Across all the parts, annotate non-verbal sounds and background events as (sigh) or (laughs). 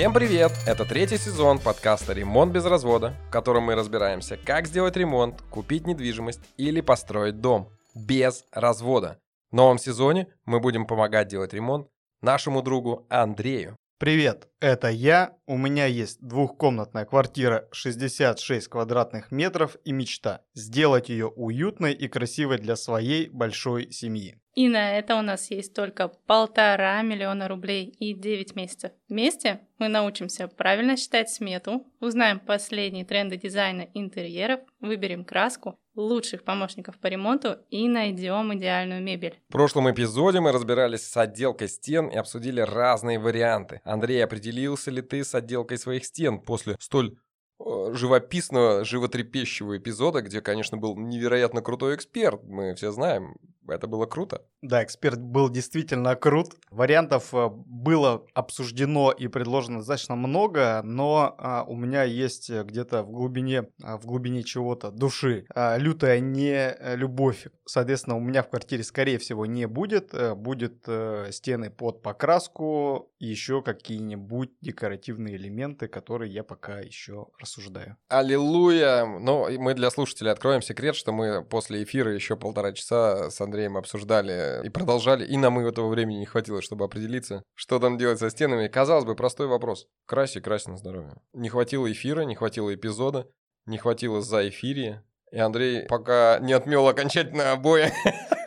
Всем привет! Это третий сезон подкаста «Ремонт без развода», в котором мы разбираемся, как сделать ремонт, купить недвижимость или построить дом без развода. В новом сезоне мы будем помогать делать ремонт нашему другу Андрею. Привет, это я. У меня есть двухкомнатная квартира 66 квадратных метров и мечта сделать ее уютной и красивой для своей большой семьи. И на это у нас есть только полтора миллиона рублей и 9 месяцев. Вместе мы научимся правильно считать смету, узнаем последние тренды дизайна интерьеров, выберем краску, лучших помощников по ремонту и найдем идеальную мебель. В прошлом эпизоде мы разбирались с отделкой стен и обсудили разные варианты. Андрей, определился ли ты с отделкой своих стен после столь Э, живописного, животрепещущего эпизода, где, конечно, был невероятно крутой эксперт. Мы все знаем, это было круто. Да, эксперт был действительно крут. Вариантов э, было обсуждено и предложено достаточно много, но а, у меня есть где-то в глубине, а, в глубине чего-то души а, лютая не любовь. Соответственно, у меня в квартире, скорее всего, не будет. Будет а, стены под покраску, еще какие-нибудь декоративные элементы, которые я пока еще рассуждаю. Аллилуйя! Ну, мы для слушателей откроем секрет, что мы после эфира еще полтора часа с Андреем обсуждали и продолжали, и нам этого времени не хватило, чтобы определиться, что там делать со стенами. Казалось бы, простой вопрос. Краси, краси на здоровье. Не хватило эфира, не хватило эпизода, не хватило за эфире. И Андрей пока не отмел окончательно обои. (laughs)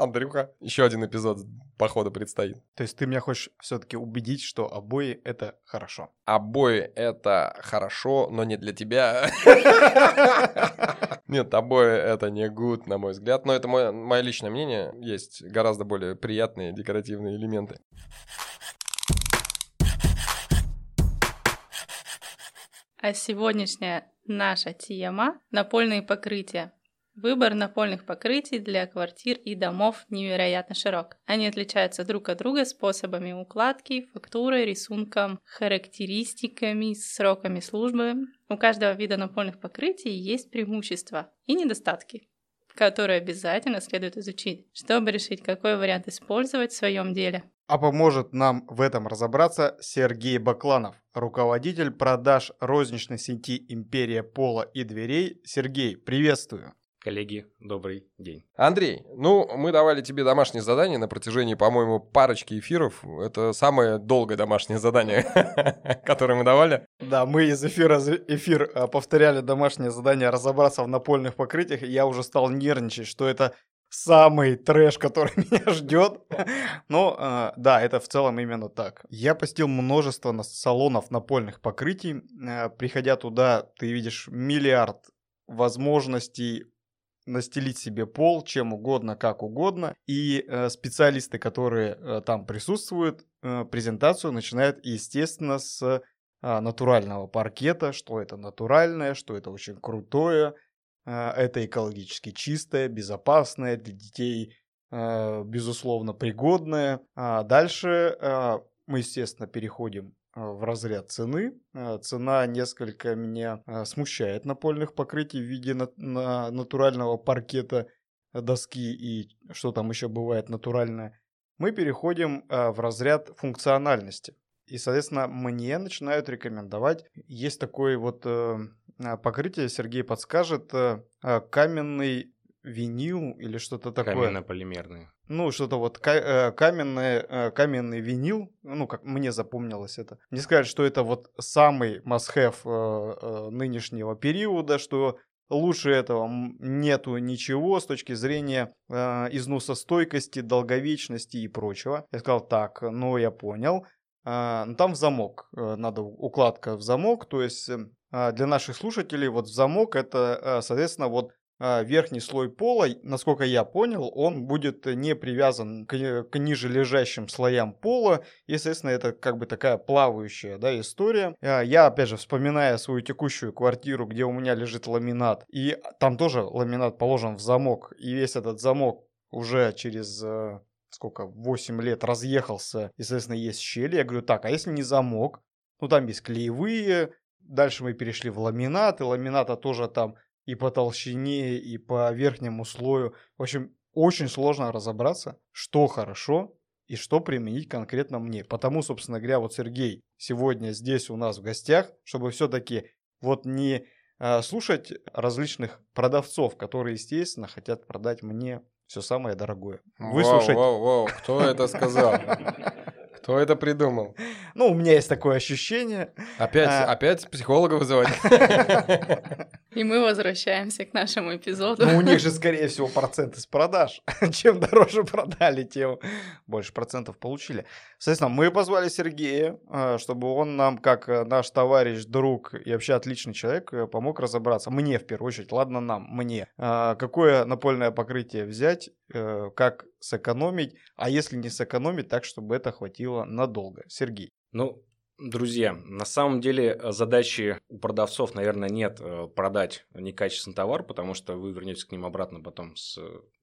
Андрюха, еще один эпизод походу предстоит. То есть ты меня хочешь все-таки убедить, что обои это хорошо? Обои это хорошо, но не для тебя. (laughs) Нет, обои это не good, на мой взгляд. Но это мое, мое личное мнение. Есть гораздо более приятные декоративные элементы. А сегодняшняя наша тема – напольные покрытия. Выбор напольных покрытий для квартир и домов невероятно широк. Они отличаются друг от друга способами укладки, фактурой, рисунком, характеристиками, сроками службы. У каждого вида напольных покрытий есть преимущества и недостатки, которые обязательно следует изучить, чтобы решить, какой вариант использовать в своем деле. А поможет нам в этом разобраться Сергей Бакланов, руководитель продаж розничной сети «Империя пола и дверей». Сергей, приветствую! Коллеги, добрый день. Андрей, ну, мы давали тебе домашнее задание на протяжении, по-моему, парочки эфиров. Это самое долгое домашнее задание, (laughs) которое мы давали. Да, мы из эфира в эфир а, повторяли домашнее задание разобраться в напольных покрытиях, и я уже стал нервничать, что это самый трэш, который (laughs) меня ждет. Но э, да, это в целом именно так. Я посетил множество салонов напольных покрытий. Э, приходя туда, ты видишь миллиард возможностей настелить себе пол чем угодно, как угодно. И э, специалисты, которые э, там присутствуют, э, презентацию начинают, естественно, с э, натурального паркета, что это натуральное, что это очень крутое, э, это экологически чистое, безопасное для детей, э, безусловно, пригодное. А дальше э, мы, естественно, переходим в разряд цены. Э, цена несколько меня э, смущает напольных покрытий в виде на, на натурального паркета доски и что там еще бывает натуральное. Мы переходим в разряд функциональности. И, соответственно, мне начинают рекомендовать. Есть такое вот покрытие, Сергей подскажет, каменный винил или что-то такое. Каменно-полимерный. Ну, что-то вот каменный, каменный винил, ну, как мне запомнилось это. Мне сказали, что это вот самый must-have э, э, нынешнего периода, что лучше этого нету ничего с точки зрения э, износостойкости, долговечности и прочего. Я сказал, так, ну, я понял. Ну, там в замок, надо укладка в замок, то есть для наших слушателей вот в замок это, соответственно, вот а, верхний слой пола, насколько я понял, он будет не привязан к, к ниже лежащим слоям пола. Естественно, это как бы такая плавающая да, история. А, я, опять же, вспоминая свою текущую квартиру, где у меня лежит ламинат, и там тоже ламинат положен в замок, и весь этот замок уже через э, сколько, 8 лет разъехался, и, соответственно, есть щели. Я говорю, так, а если не замок? Ну, там есть клеевые, дальше мы перешли в ламинат, и ламината тоже там и по толщине, и по верхнему слою. В общем, очень сложно разобраться, что хорошо и что применить конкретно мне. Потому, собственно говоря, вот Сергей сегодня здесь у нас в гостях, чтобы все-таки вот не э, слушать различных продавцов, которые, естественно, хотят продать мне все самое дорогое. Выслушать... Вау, вау, вау, кто это сказал? (laughs) Кто это придумал? Ну, у меня есть такое ощущение. Опять, а... опять психолога вызывать? (laughs) И мы возвращаемся к нашему эпизоду. Ну, у них же, скорее всего, проценты с продаж. (laughs) Чем дороже продали, тем больше процентов получили. Соответственно, мы позвали Сергея, а, чтобы он нам, как э, наш товарищ, друг и вообще отличный человек, э, помог разобраться. Мне, в первую очередь, ладно нам, мне. А, какое напольное покрытие взять, э, как сэкономить, а если не сэкономить, так, чтобы это хватило надолго. Сергей. Ну, Друзья, на самом деле э, задачи у продавцов, наверное, нет э, продать некачественный товар, потому что вы вернетесь к ним обратно потом с,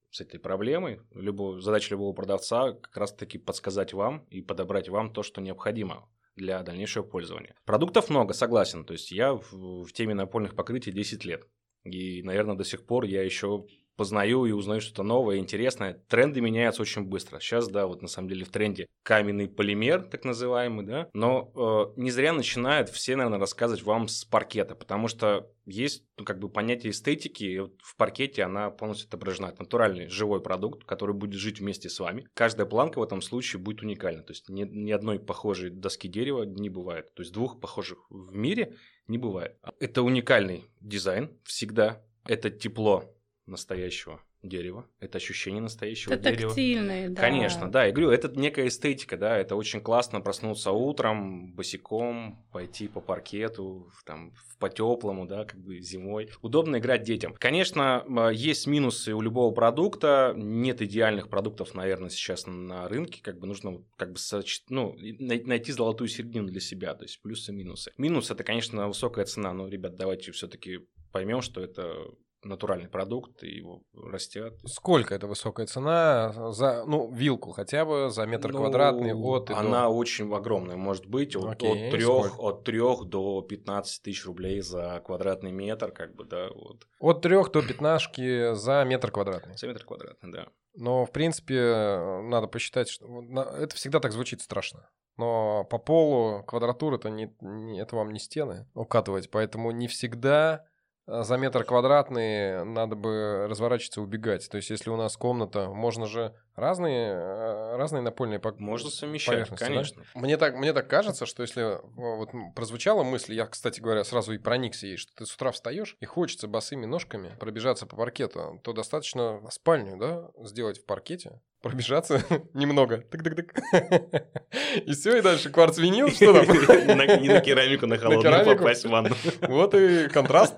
с этой проблемой. Любого, задача любого продавца как раз-таки подсказать вам и подобрать вам то, что необходимо для дальнейшего пользования. Продуктов много, согласен. То есть я в, в теме напольных покрытий 10 лет. И, наверное, до сих пор я еще познаю и узнаю что-то новое, интересное. Тренды меняются очень быстро. Сейчас, да, вот на самом деле в тренде каменный полимер, так называемый, да, но э, не зря начинают все, наверное, рассказывать вам с паркета, потому что есть, ну, как бы, понятие эстетики, и вот в паркете она полностью отображена. Это натуральный живой продукт, который будет жить вместе с вами. Каждая планка в этом случае будет уникальна, то есть ни, ни одной похожей доски дерева не бывает, то есть двух похожих в мире не бывает. Это уникальный дизайн всегда, это тепло настоящего дерева, это ощущение настоящего это дерева. Тактильные, да. Конечно, да. Я говорю, это некая эстетика, да, это очень классно проснуться утром, босиком, пойти по паркету, там, по теплому, да, как бы зимой. Удобно играть детям. Конечно, есть минусы у любого продукта, нет идеальных продуктов, наверное, сейчас на рынке, как бы нужно как бы соч... ну, найти золотую середину для себя, то есть плюсы и минусы. Минус это, конечно, высокая цена, но, ребят, давайте все-таки поймем, что это натуральный продукт, и его растят. Сколько это высокая цена за, ну, вилку хотя бы, за метр ну, квадратный от и Она до... очень огромная, может быть, от, Окей, от, 3, от 3 до 15 тысяч рублей за квадратный метр, как бы, да, вот. От 3 до 15 за метр квадратный. За метр квадратный, да. Но, в принципе, надо посчитать, что это всегда так звучит страшно. Но по полу квадратура это, не, не, это вам не стены укатывать, поэтому не всегда за метр квадратный надо бы разворачиваться, убегать. То есть, если у нас комната, можно же разные, а, разные напольные пок... Можно совмещать, конечно. Да? Мне, так, мне так кажется, что если вот прозвучала мысль, я, кстати говоря, сразу и проникся ей, что ты с утра встаешь и хочется босыми ножками пробежаться по паркету, то достаточно спальню да, сделать в паркете, пробежаться (laughs) немного. Тык-тык-тык. (laughs) И все, и дальше кварц винил, что там? Не на керамику, на холодную попасть в ванну. (laughs) Вот и контраст.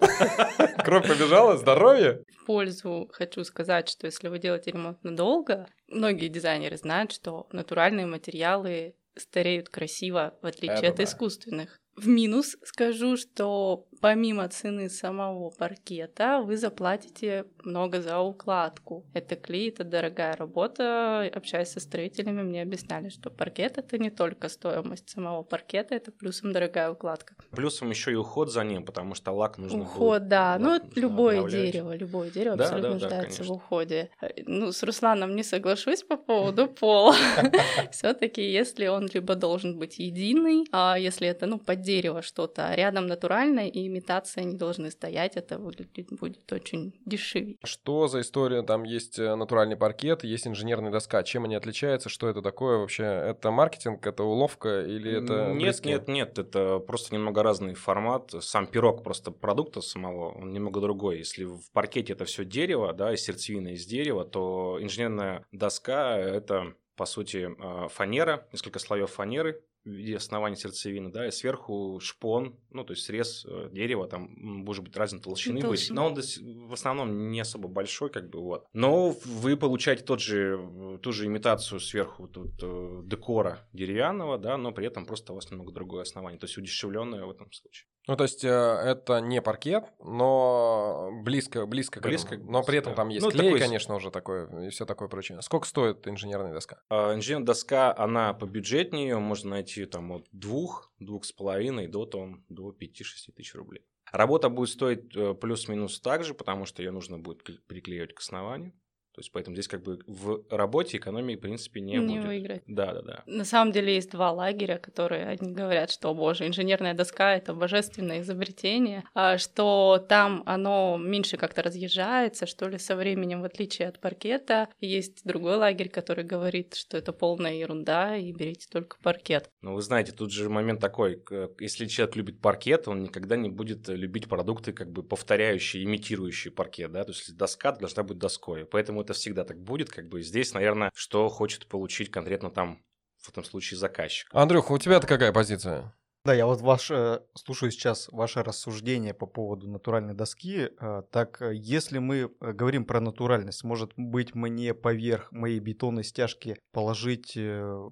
Кровь побежала, здоровье. В пользу хочу сказать, что если вы делаете ремонт надолго, многие дизайнеры знают, что натуральные материалы стареют красиво, в отличие от искусственных. В минус скажу, что помимо цены самого паркета вы заплатите много за укладку. Это клей, это дорогая работа. Общаясь со строителями, мне объясняли, что паркет это не только стоимость самого паркета, это плюсом дорогая укладка. Плюсом еще и уход за ним, потому что лак нужно Уход, был, да. ну, любое дерево, любое дерево да, абсолютно да, нуждается да, в уходе. Ну, с Русланом не соглашусь по поводу (laughs) пола. (laughs) Все-таки, если он либо должен быть единый, а если это, ну, под дерево что-то, а рядом натуральное и имитация не должны стоять, это выглядит будет очень дешевле. Что за история? Там есть э, натуральный паркет, есть инженерная доска. Чем они отличаются? Что это такое вообще? Это маркетинг, это уловка или это Нет, близкие? нет, нет, это просто немного разный формат. Сам пирог просто продукта самого, он немного другой. Если в паркете это все дерево, да, и сердцевина из дерева, то инженерная доска — это по сути, э, фанера, несколько слоев фанеры, виде основания сердцевины, да, и сверху шпон, ну, то есть срез э, дерева, там, может быть, разной толщины быть, но он в основном не особо большой, как бы, вот. Но вы получаете тот же, ту же имитацию сверху тут э, декора деревянного, да, но при этом просто у вас немного другое основание, то есть удешевленное в этом случае. Ну, то есть, э, это не паркет, но близко, близко, близко к этому. Но при этом там есть ну, клей, такой... конечно, уже такое, и все такое прочее. Сколько стоит инженерная доска? А, инженерная доска, она побюджетнее, можно найти найти там от двух, двух с половиной до, там, до 5-6 тысяч рублей. Работа будет стоить э, плюс-минус так же, потому что ее нужно будет приклеивать к основанию. То есть поэтому здесь как бы в работе экономии в принципе не, Не будет. выиграть. Да, да, да. На самом деле есть два лагеря, которые одни говорят, что, боже, инженерная доска — это божественное изобретение, а что там оно меньше как-то разъезжается, что ли, со временем, в отличие от паркета. Есть другой лагерь, который говорит, что это полная ерунда, и берите только паркет. Но вы знаете, тут же момент такой, если человек любит паркет, он никогда не будет любить продукты, как бы повторяющие, имитирующие паркет, да, то есть доска должна быть доской, поэтому это всегда так будет, как бы здесь, наверное, что хочет получить конкретно там в этом случае заказчик. Андрюха, у тебя-то какая позиция? Да, я вот ваш, э, слушаю сейчас ваше рассуждение по поводу натуральной доски. Э, Так, э, если мы говорим про натуральность, может быть мне поверх моей бетонной стяжки положить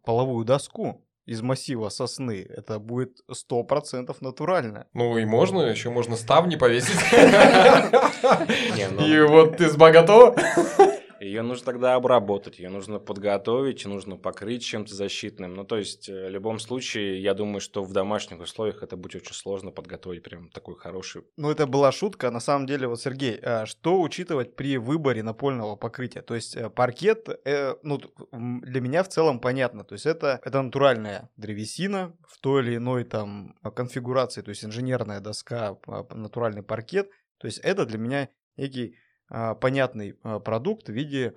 половую доску из массива сосны? Это будет 100% натурально. Ну и можно, еще можно ставни повесить. (laughs) Не, ну- И вот ты с готова? Ее нужно тогда обработать, ее нужно подготовить, нужно покрыть чем-то защитным. Ну, то есть, э, в любом случае, я думаю, что в домашних условиях это будет очень сложно подготовить прям такой хороший Ну, это была шутка. На самом деле, вот, Сергей, а что учитывать при выборе напольного покрытия? То есть, э, паркет, э, ну, для меня в целом понятно. То есть, это, это натуральная древесина в той или иной там конфигурации. То есть, инженерная доска, натуральный паркет. То есть, это для меня некий понятный а, продукт в виде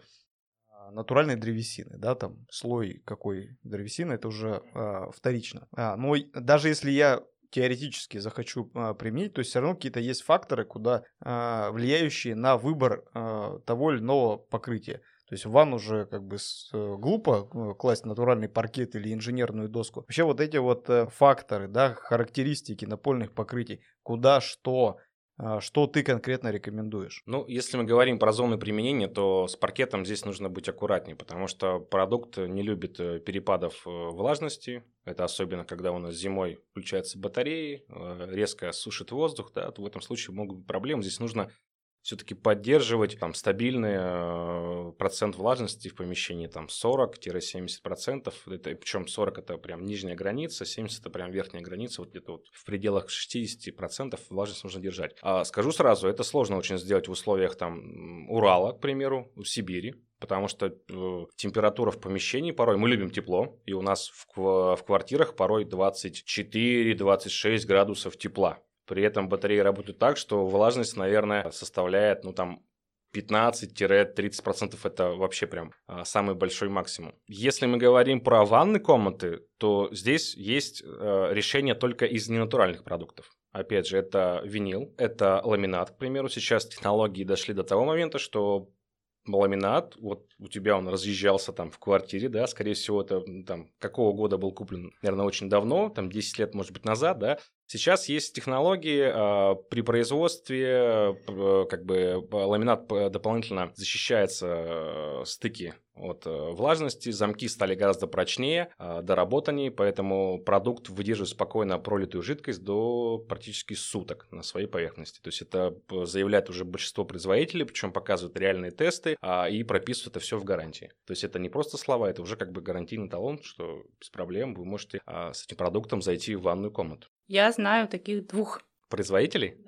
а, натуральной древесины, да, там слой какой древесины, это уже а, вторично. А, но даже если я теоретически захочу а, применить, то есть все равно какие-то есть факторы, куда а, влияющие на выбор а, того или иного покрытия. То есть в ванну уже как бы с- э, глупо э, класть натуральный паркет или инженерную доску. Вообще вот эти вот э, факторы, да, характеристики напольных покрытий, куда что, а, что ты конкретно рекомендуешь? Ну, если мы говорим про зоны применения, то с паркетом здесь нужно быть аккуратнее, потому что продукт не любит э, перепадов э, влажности. Это особенно, когда у нас зимой включаются батареи, э, резко сушит воздух, да, в этом случае могут быть проблемы. Здесь нужно все-таки поддерживать там стабильный э, процент влажности в помещении, там 40-70%, это, причем 40 это прям нижняя граница, 70 это прям верхняя граница, вот где-то вот в пределах 60% влажность нужно держать. А скажу сразу, это сложно очень сделать в условиях там Урала, к примеру, в Сибири, потому что э, температура в помещении порой, мы любим тепло, и у нас в, в квартирах порой 24-26 градусов тепла. При этом батареи работают так, что влажность, наверное, составляет, ну, там, 15-30% это вообще прям а, самый большой максимум. Если мы говорим про ванны комнаты, то здесь есть э, решение только из ненатуральных продуктов. Опять же, это винил, это ламинат, к примеру. Сейчас технологии дошли до того момента, что ламинат, вот у тебя он разъезжался там в квартире, да, скорее всего, это там какого года был куплен, наверное, очень давно, там 10 лет, может быть, назад, да. Сейчас есть технологии а, при производстве, как бы ламинат дополнительно защищается э, стыки от э, влажности, замки стали гораздо прочнее, а, доработаннее, поэтому продукт выдерживает спокойно пролитую жидкость до практически суток на своей поверхности. То есть это заявляет уже большинство производителей, причем показывают реальные тесты а, и прописывают это все в гарантии. То есть это не просто слова, это уже как бы гарантийный талон, что без проблем вы можете с этим продуктом зайти в ванную комнату. Я знаю таких двух, Производителей?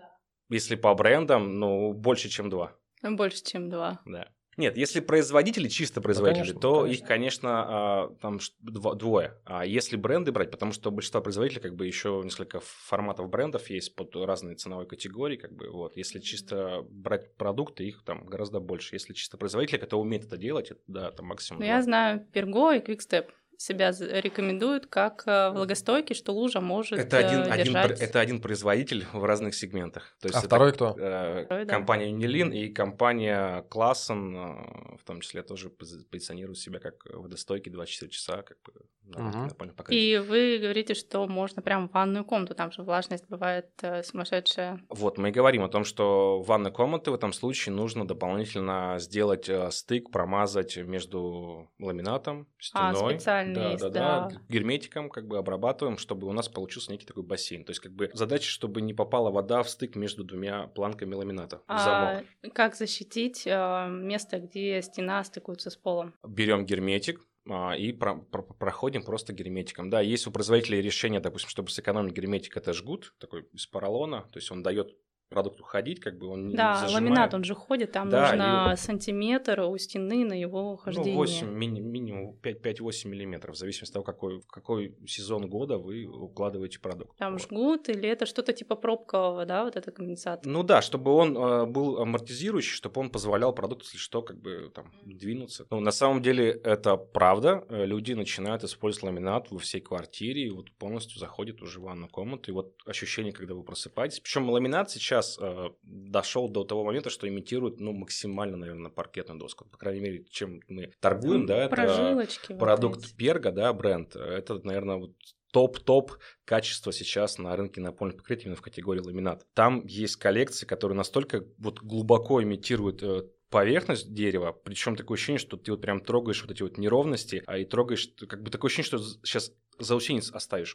Если по брендам, ну, больше, чем два. ну, больше, чем два. Да. Нет, если производители, чисто производители, конечно, то конечно. их, конечно, а, там двое. А если бренды брать, потому что большинство производителей, как бы еще несколько форматов брендов есть под разные ценовые категории, как бы вот. Если чисто брать продукты, их там гораздо больше. Если чисто производители, кто умеет это делать, это, да, там максимум. Но два. я знаю Перго и Quickstep себя рекомендуют как э, влагостойкий, что лужа может это один, э, один, держать. пр- это один производитель в разных сегментах. То есть А это, второй кто? э, Второй, да. компания Unilin и компания Классен, э, в том числе, тоже пози- позиционируют себя как водостойкий 24 часа, как бы на покрытии. И вы говорите, что можно прям в ванную комнату, там же влажность бывает э, сумасшедшая. Вот, мы и говорим о том, что в ванной комнаты в этом случае нужно дополнительно сделать стык, промазать между ламинатом, А, стеной. Да, есть, да, да. да, герметиком как бы обрабатываем, чтобы у нас получился некий такой бассейн. То есть как бы задача, чтобы не попала вода в стык между двумя планками ламината, в замок. А как защитить э, место, где стена стыкуется с полом? берем герметик а, и про- про- проходим просто герметиком. Да, есть у производителей решение, допустим, чтобы сэкономить герметик, это жгут такой из поролона, то есть он дает продукт уходить, как бы он не Да, зажимает. ламинат, он же ходит, там Да, нужно сантиметр у стены на его Ну, хождение. 8, мини- минимум 5-8 миллиметров, в зависимости от того, какой, в какой сезон года вы укладываете продукт. Там Вот. жгут, или это что-то типа пробкового, да, вот это конденсат. Ну да, чтобы он э, был амортизирующий, чтобы он позволял продукту, если что, как бы там двинуться. Ну, на самом деле это правда. Э, Люди начинают использовать ламинат во всей квартире и вот полностью заходят уже в ванную комнату. И вот ощущение, когда вы просыпаетесь. Причем ламинат сейчас э, дошел до того момента, что имитирует, ну, максимально, наверное, паркетную доску. По крайней мере, чем мы торгуем, да, это вот продукт эти. Перга, да, бренд. Это, наверное, вот топ-топ качество сейчас на рынке напольных покрытий именно в категории ламинат. Там есть коллекции, которые настолько вот глубоко имитируют э, поверхность дерева, причем такое ощущение, что ты вот прям трогаешь вот эти вот неровности, а и трогаешь, как бы такое ощущение, что сейчас заусенец оставишь,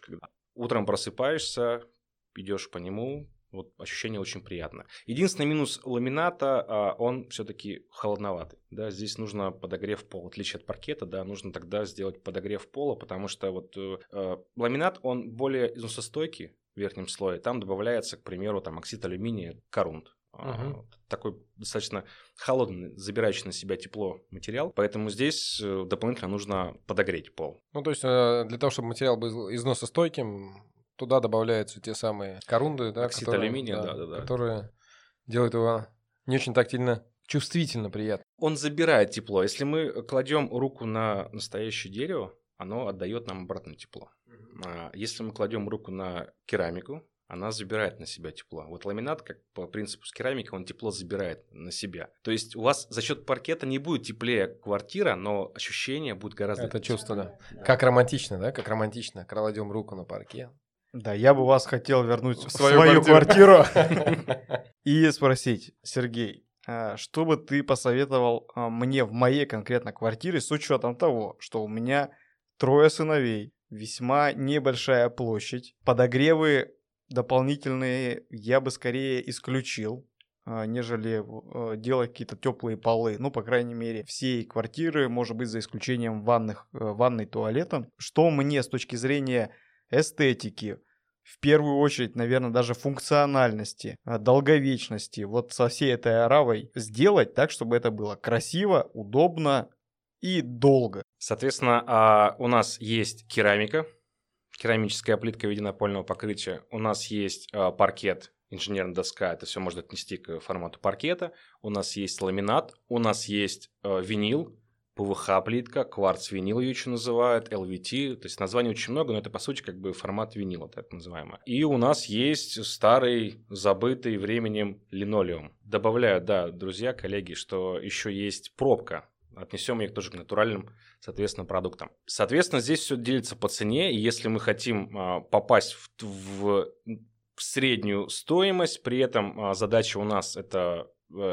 утром просыпаешься, идешь по нему, вот ощущение очень приятно. Единственный минус ламината, а, он все-таки холодноватый. Да, здесь нужно подогрев пола. В отличие от паркета, да, нужно тогда сделать подогрев пола, потому что вот э, э, ламинат, он более износостойкий в верхнем слое. Там добавляется, к примеру, там оксид алюминия, корунд. Вот Такой достаточно холодный, забирающий на себя тепло материал. Поэтому здесь э, дополнительно нужно подогреть пол. Ну, то есть э, для того, чтобы материал был износостойким, туда добавляются те самые корунды, да, Оксид которые, алюминия, да-да-да. которые делают его не очень тактильно, чувствительно приятно. Он забирает тепло. Если мы кладем руку на настоящее дерево, оно отдает нам обратно тепло. А Если мы кладем руку на керамику, она забирает на себя тепло. Вот ламинат, как по принципу с керамикой, он тепло забирает на себя. То есть у вас за счет паркета не будет теплее квартира, но ощущение будет гораздо... Это чувство, да. Как романтично, да? Как романтично. Кладем руку на парке. Да, я бы вас хотел вернуть в свою свою, квартиру. (laughs) и спросить, Сергей, а, что бы ты посоветовал а, мне в моей конкретно квартире с учетом того, что у меня трое сыновей, весьма небольшая площадь, подогревы дополнительные я бы скорее исключил, а, нежели делать какие-то теплые полы. Ну, по крайней мере, всей квартиры, может быть, за исключением ванных, э, ванной туалета. Что мне с точки зрения эстетики, в первую очередь, наверное, даже функциональности, а, долговечности, вот со всей этой оравой сделать так, чтобы это было красиво, удобно и долго. Соответственно, а, у нас есть керамика, керамическая плитка в виде напольного покрытия. У нас есть а, паркет, инженерная доска, это все можно отнести к формату паркета. У нас есть ламинат, у нас есть винил, ПВХ-плитка, кварц-винил ее еще называют, LVT, то есть названий очень много, но это по сути как бы формат винила, так называемый. И у нас есть старый, забытый временем линолеум. Добавляю, да, друзья, коллеги, что еще есть пробка, отнесем их тоже к натуральным, соответственно, продуктам. Соответственно, здесь все делится по цене, и если мы хотим а, попасть в, в, в среднюю стоимость, при этом а, задача у нас это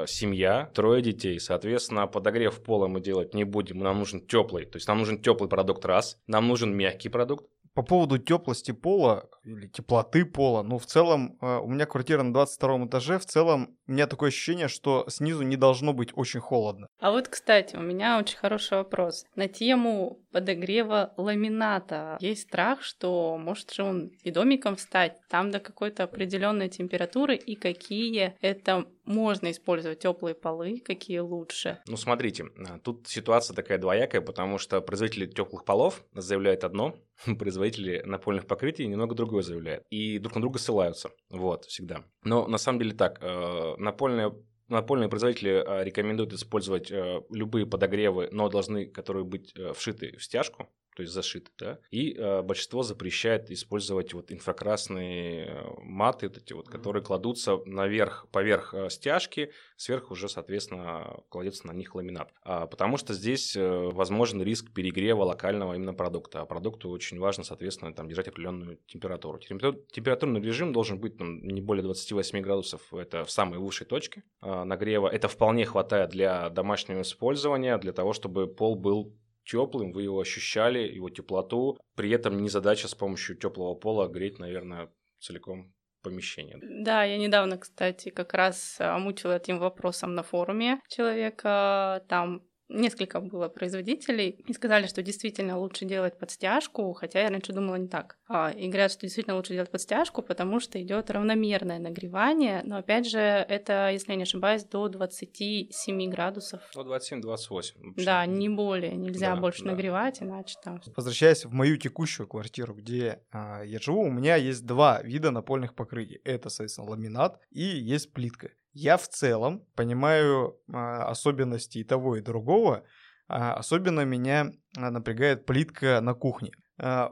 семья, трое детей, соответственно, подогрев пола мы делать не будем, нам нужен теплый, то есть нам нужен теплый продукт раз, нам нужен мягкий продукт, По поводу теплости пола или теплоты пола, ну, в целом, э, у меня квартира на 22 этаже, в целом, у меня такое ощущение, что снизу не должно быть очень холодно. А вот, кстати, у меня очень хороший вопрос. На тему подогрева ламината. Есть страх, что может же он и домиком встать там до какой-то определенной температуры, и какие это можно использовать теплые полы, какие лучше. Ну, смотрите, тут ситуация такая двоякая, потому что производители теплых полов заявляют одно, (laughs) производители напольных покрытий немного другое заявляют. И друг на друга ссылаются. Вот, всегда. Но на самом деле так, э, напольные Напольные производители э, рекомендуют использовать э, любые подогревы, но должны, которые быть вшиты в стяжку, то есть зашиты, да. И э, большинство запрещает использовать вот инфракрасные э, маты, вот эти вот, которые кладутся наверх, поверх э, стяжки, сверху уже, соответственно, кладется на них ламинат. А, потому что здесь э, возможен риск перегрева локального именно продукта. А продукту очень важно, соответственно, там, держать определенную температуру. Температур- Температурный режим должен быть там, не более 28 градусов, это в самой высшей точке а, нагрева. Это вполне хватает для домашнего использования, для того, чтобы пол был теплым, вы его ощущали, его теплоту. При этом не задача с помощью теплого пола греть, наверное, целиком помещение. Да, я недавно, кстати, как раз а, мучила этим вопросом на форуме человека. Там несколько было производителей и сказали, что действительно лучше делать под стяжку, хотя я раньше думала не так. А, и говорят, что действительно лучше делать под стяжку, потому что идет равномерное нагревание, но опять же это, если я не ошибаюсь, до 27 градусов. До 27-28. Да, не более, нельзя Да, больше да. нагревать, иначе там... Возвращаясь в мою текущую квартиру, где а, я живу, у меня есть два вида напольных покрытий. Это, соответственно, ламинат и есть плитка. Я в целом понимаю а, особенности и того, и другого. А, особенно меня а, напрягает плитка на кухне.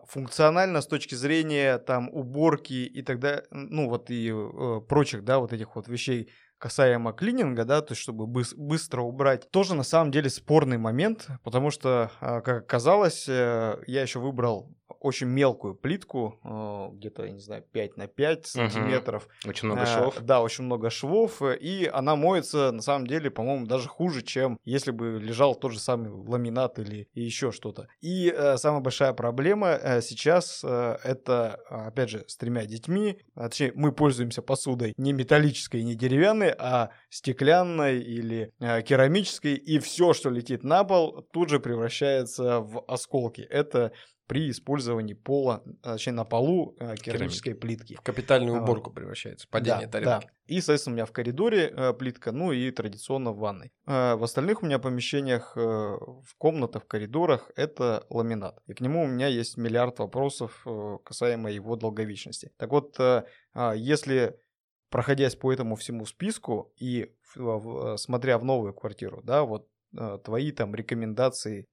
Функционально с точки зрения там уборки и тогда, ну вот и э, прочих, да, вот этих вот вещей касаемо клининга, да, то есть чтобы быс- быстро убрать, тоже на самом деле спорный момент, потому что, как оказалось, э, я еще выбрал очень мелкую плитку, э, где-то, я не знаю, 5 на 5 сантиметров. Очень много Э, швов. Да, очень много швов, э, и она моется, на самом деле, по-моему, даже хуже, чем если бы лежал тот же самый ламинат или еще что-то. И самая большая проблема сейчас это, а, опять же, с тремя детьми, а, точнее, мы пользуемся посудой не металлической, не деревянной, а стеклянной или керамической, и все, что летит на пол, тут же превращается в осколки. Это при использовании пола, а, точнее, на полу э, керамической плитки. В капитальную А, уборку превращается. Падение Да, тарелки. да. И, соответственно, у меня в коридоре э, плитка, ну и традиционно в ванной. Э, в остальных у меня помещениях, в комнатах, в коридорах это ламинат. И к нему у меня есть миллиард вопросов касаемо его долговечности. Так вот, а, если проходясь по этому всему списку и в- смотря в новую квартиру, да, вот твои там рекомендации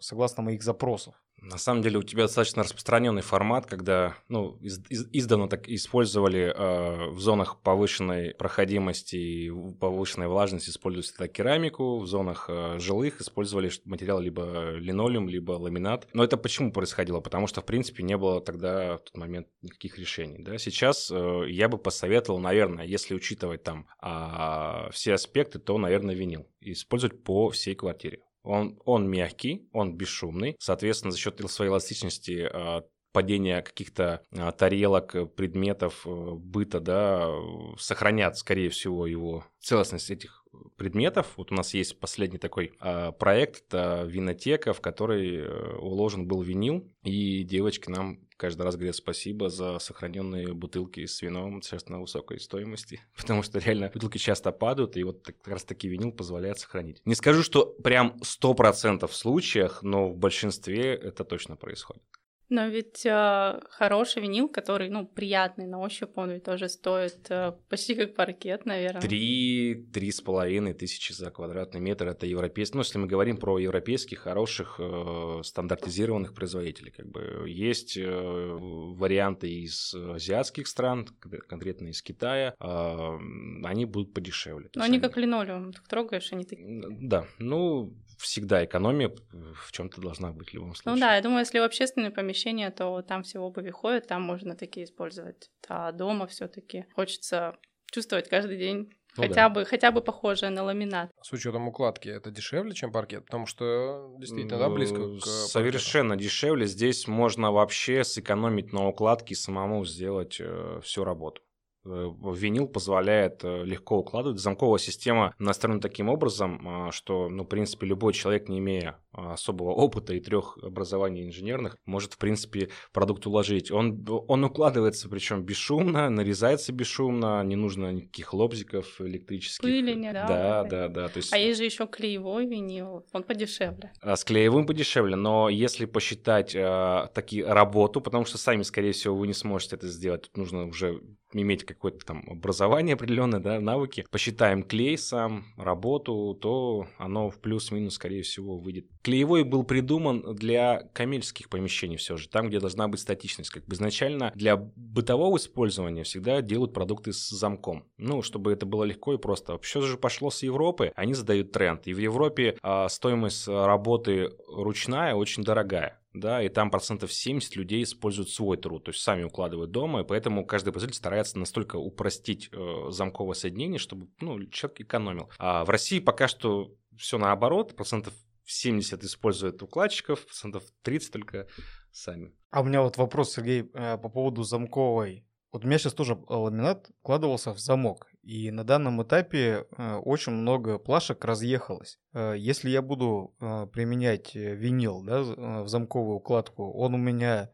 согласно моих запросов. На самом деле у тебя достаточно распространенный формат, когда ну, из- из- издавна так использовали э, в зонах повышенной проходимости и повышенной влажности использовали всегда керамику, в зонах э, жилых использовали материал либо линолеум, либо ламинат. Но это почему происходило? Потому что, в принципе, не было тогда в тот момент никаких решений. Да? Сейчас э, я бы посоветовал, наверное, если учитывать там а, все аспекты, то, наверное, винил. Использовать по всей квартире. Он, он мягкий, он бесшумный. Соответственно, за счет своей эластичности а, падения каких-то а, тарелок, э, предметов э, быта, да, э, сохранят, скорее всего, его целостность этих предметов. Вот у нас есть последний такой а, проект, это винотека, в который э, уложен был винил, и девочки нам каждый раз говорят спасибо за сохраненные бутылки с вином, на высокой стоимости, (laughs) потому что реально бутылки часто падают, и вот как раз таки винил позволяет сохранить. Не скажу, что прям 100% в случаях, но в большинстве это точно происходит. Но ведь э, хороший винил, который, ну, приятный на ощупь, он ведь тоже стоит э, почти как паркет, наверное. Три, три с половиной тысячи за квадратный метр это европейский. Ну, если мы говорим про европейских хороших э, стандартизированных производителей, как бы есть э, варианты из азиатских стран, кон- конкретно из Китая, э, они будут подешевле. Но они как линолеум, так трогаешь, они такие. Да, ну всегда экономия в чем-то должна быть в любом случае. Ну да, я думаю, если в общественные помещения, то там все обуви ходят, там можно такие использовать. А дома все таки хочется чувствовать каждый день Ну хотя да. бы хотя бы похожее на ламинат. С учетом укладки это дешевле, чем паркет, потому что действительно да, близко Ну, к паркету. Совершенно дешевле. Здесь можно вообще сэкономить на укладке и самому сделать э, всю работу. Э, Винил позволяет э, легко укладывать. Замковая система настроена таким образом, а, что, ну, в принципе, любой человек, не имея а, особого опыта и трех образований инженерных, может, в принципе, продукт уложить. Он, он укладывается, причем бесшумно, нарезается бесшумно, не нужно никаких лобзиков электрических. Пыли не, да, Да, вот да, да. То есть А есть же еще клеевой винил, он подешевле. а, С клеевым подешевле, но если посчитать э, таки работу, потому что сами, скорее всего, вы не сможете это сделать, тут нужно уже иметь какое-то там образование определенное, да, навыки. Посчитаем клей сам, работу, то оно в плюс-минус, скорее всего, выйдет. Клеевой был придуман для коммерческих помещений все же, там, где должна быть статичность. Как бы изначально для бытового использования всегда делают продукты с замком. Ну, чтобы это было легко и просто. Все же пошло с Европы, они задают тренд. И в Европе а, стоимость работы ручная очень дорогая. Да, и там процентов 70 людей используют свой труд, то есть сами укладывают дома, и поэтому каждый производитель старается настолько упростить э, замковое соединение, чтобы ну, человек экономил. А в России пока что все наоборот, процентов 70 используют укладчиков, процентов 30 только сами. А у меня вот вопрос, Сергей, э, по поводу замковой. Вот у меня сейчас тоже ламинат вкладывался в замок. И на данном этапе э, очень много плашек разъехалось. Э, если я буду э, применять винил да, в замковую укладку, он у меня...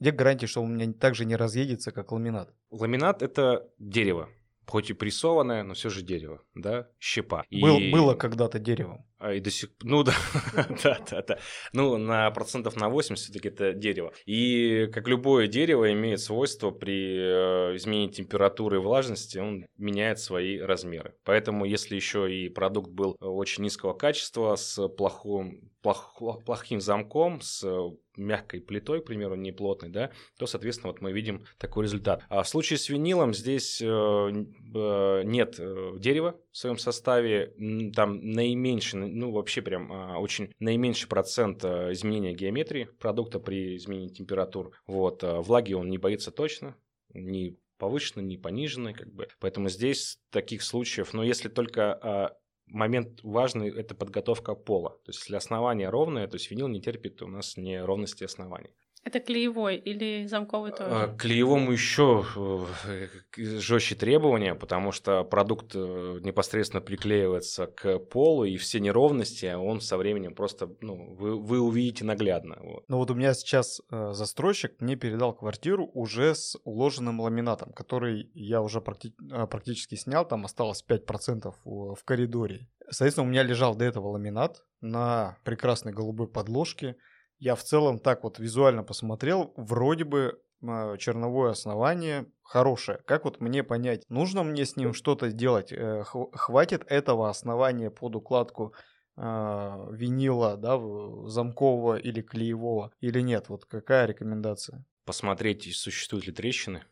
Где гарантия, что он у меня также не разъедется, как ламинат? Ламинат — это дерево хоть и прессованное, но все же дерево, да, щепа. Был, и... Было когда-то деревом. А, и до сих ну (laughs) да, да, да, да. Ну, на процентов на 80 все-таки это дерево. И как любое дерево имеет свойство при э, изменении температуры и влажности, он меняет свои размеры. Поэтому, если еще и продукт был очень низкого качества, с плохим, плох, плохим замком, с мягкой плитой, к примеру, не плотной, да, то, соответственно, вот мы видим такой результат. А в случае с винилом здесь э, э, нет э, дерева в своем составе, там наименьший, ну, вообще прям а, очень наименьший процент а, изменения геометрии продукта при изменении температур. Вот, а, влаги он не боится точно, ни повышенной, ни пониженной, как бы. Поэтому здесь таких случаев, но если только момент важный – это подготовка пола. То есть, если основание ровное, то есть винил не терпит у нас неровности оснований. Это клеевой или замковый тоже? А, клеевому еще э, жестче требования, потому что продукт э, непосредственно приклеивается к полу, и все неровности он со временем просто, ну, вы, вы увидите наглядно. Вот. Ну вот у меня сейчас э, застройщик мне передал квартиру уже с уложенным ламинатом, который я уже практи- э, практически снял, там осталось 5% в, в коридоре. Соответственно, у меня лежал до этого ламинат на прекрасной голубой подложке, я в целом так вот визуально посмотрел, вроде бы а, черновое основание хорошее. Как вот мне понять, нужно мне с ним что-то делать? Э, хватит этого основания под укладку э, винила, да, замкового или клеевого или нет? Вот какая рекомендация? Посмотреть, существуют ли трещины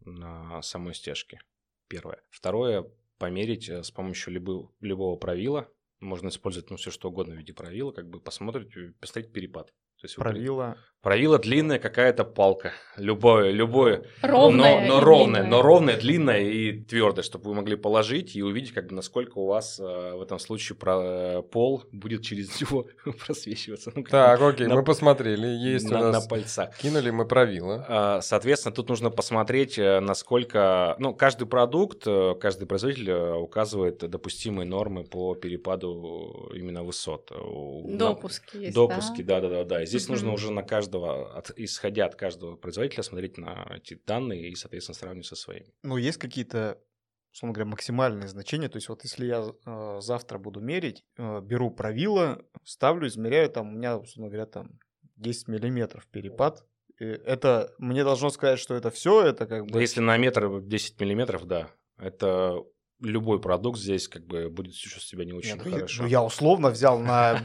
на самой стяжке. Первое. Второе, померить э, с помощью любого, любого правила. Можно использовать ну, все что угодно в виде правила, как бы посмотреть, посмотреть перепад. То есть правило. Правило длинная какая-то палка. Любое, любое. Ровное. Но, но ровное, но ровное, длинное и твердое, чтобы вы могли положить и увидеть, как бы, насколько у вас э, в этом случае про, э, пол будет через (laughs) него просвечиваться. Ну, так, окей, на, мы посмотрели. Есть на, у нас... на пальцах. Кинули мы правило. А, соответственно, тут нужно посмотреть, э, насколько... Ну, каждый продукт, э, каждый производитель указывает допустимые нормы по перепаду именно высот. Допуски есть, Допуски, да-да-да. Здесь нужно уже на каждого, от, исходя от каждого производителя, смотреть на эти данные и, соответственно, сравнивать со своими. Ну, есть какие-то условно говоря, максимальные значения. То есть вот если я э, завтра буду мерить, э, беру правило, ставлю, измеряю, там у меня, условно говоря, там 10 миллиметров перепад. И это мне должно сказать, что это все, это как бы... Если на метр 10 миллиметров, да. Это любой продукт здесь как бы будет чувствовать себя не очень Нет, ну, хорошо. Ну, я условно взял на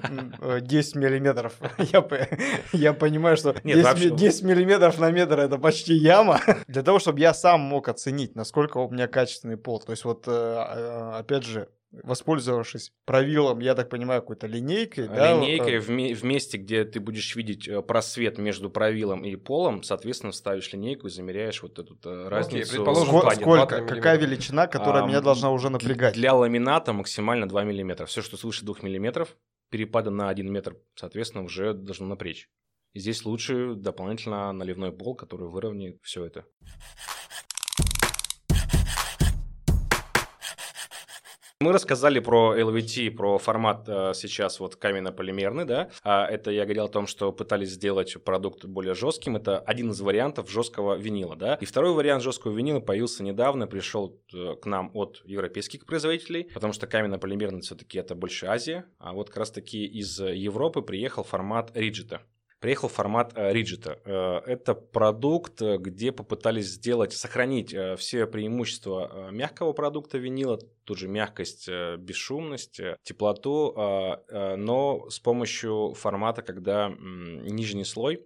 10 миллиметров. (laughs) Я, я понимаю, что Нет, 10, вообще... 10 миллиметров на метр это почти яма. (laughs) Для того, чтобы я сам мог оценить, насколько у меня качественный пол. То есть вот, э, э, опять же, воспользовавшись правилом, я так понимаю, какой-то линейкой. Линейкой да? в, в месте, где ты будешь видеть э, просвет между правилом и полом, соответственно, ставишь линейку и замеряешь вот эту э, разницу. Окей, предположим, сколько, сколько какая величина, которая а, меня должна уже напрягать? Для ламината максимально 2 мм. Все, что свыше 2 мм, перепада на 1 метр, соответственно, уже должно напрячь. И здесь лучше дополнительно наливной пол, который выровняет все это. Мы рассказали про LVT, про формат э, сейчас вот каменно-полимерный, да. А это я говорил о том, что пытались сделать продукт более жестким. Это один из вариантов жесткого винила, да. И второй вариант жесткого винила появился недавно, пришел э, к нам от европейских производителей, потому что каменно-полимерный все-таки это больше Азия, а вот как раз-таки из Европы приехал формат риджита приехал формат риджита. Э, это продукт, э, где попытались сделать, сохранить э, все преимущества мягкого продукта винила, ту же мягкость, бесшумность, теплоту, но с помощью формата, когда нижний слой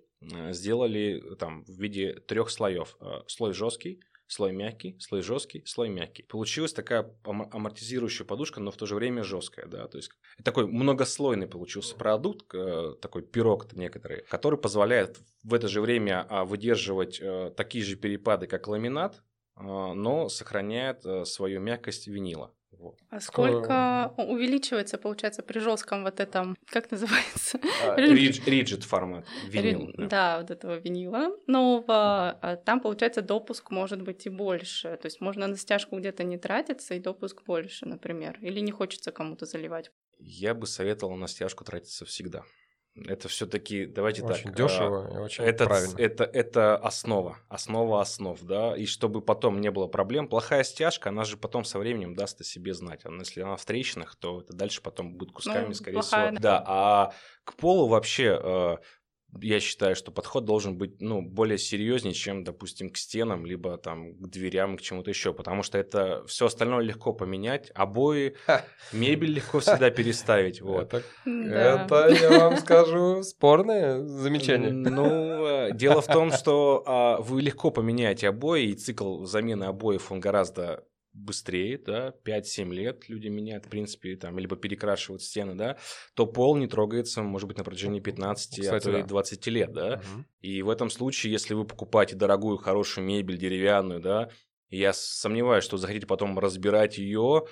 сделали там в виде трех слоев. Слой жесткий, слой мягкий, слой жесткий, слой мягкий. Получилась такая амортизирующая подушка, но в то же время жесткая, да, то есть такой многослойный получился продукт, э, такой пирог некоторый, который позволяет в это же время а, выдерживать э, такие же перепады, как ламинат, а, но сохраняет э, свою мягкость винила. Вот. А сколько увеличивается, получается, при жестком вот этом, (laughs) как называется? А, ридж- Риджит формат, винил. Да, вот этого винила нового. а Там, получается, допуск может быть и больше. То есть можно на стяжку где-то не тратиться, и допуск больше, например. Или не хочется кому-то заливать. Я бы советовал на стяжку тратиться всегда. Это все-таки, давайте Очень так. дешево а, и очень это, правильно. это, это основа, основа основ, да, и чтобы потом не было проблем. Плохая стяжка, она же потом со временем даст о себе знать. Она, если она в трещинах, то это дальше потом будет кусками, Ну, скорее плохая, всего. да. Да, а к полу вообще э, я считаю, что подход должен быть, ну, более серьезнее, чем, допустим, к стенам, либо там к дверям, к чему-то еще, потому что это все остальное легко поменять, обои, мебель легко всегда переставить, вот. Это, Да. это, я вам скажу, спорное замечание. Ну, э, дело в том, что а, вы легко поменяете обои, и цикл замены обоев, он гораздо быстрее, да, 5-7 лет люди меняют, в принципе, там, либо перекрашивают стены, да, то пол не трогается, может быть, на протяжении 15, Кстати, а то и да. 20 лет, да. Мгм. И в этом случае, если вы покупаете дорогую, хорошую мебель, деревянную, да, и я сомневаюсь, что захотите потом разбирать ее,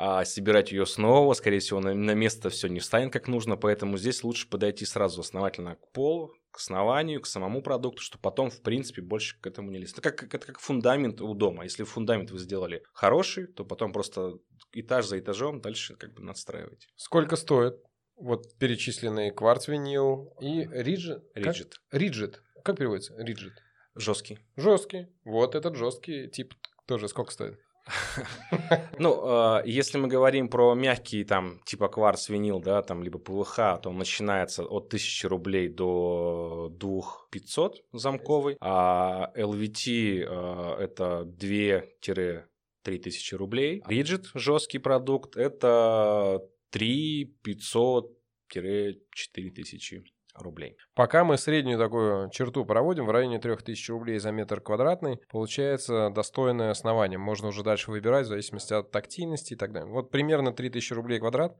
а собирать ее снова, скорее всего, на, на место все не встанет как нужно, поэтому здесь лучше подойти сразу основательно к полу, к основанию, к самому продукту, что потом, в принципе, больше к этому не лезть. Это как, это как фундамент у дома. Если фундамент вы сделали хороший, то потом просто этаж за этажом дальше как бы надстраиваете. Сколько стоит вот перечисленные кварц-винил и риджит? Риджит. Риджит. Как переводится? Риджит. Жесткий. Жесткий. Вот этот жесткий тип тоже сколько стоит? (laughs) Ну, э, если мы говорим про мягкие, там, типа кварц, винил, да, там, либо ПВХ, то он начинается от 1000 рублей до 2500 замковый, а LVT э, это 2-3 тысячи рублей. Риджит, жесткий продукт, это 3 500 4 тысячи рублей. Пока мы среднюю такую черту проводим в районе 3000 рублей за метр квадратный, получается достойное основание. Можно уже дальше выбирать в зависимости от тактильности и так далее. Вот примерно 3000 рублей квадрат.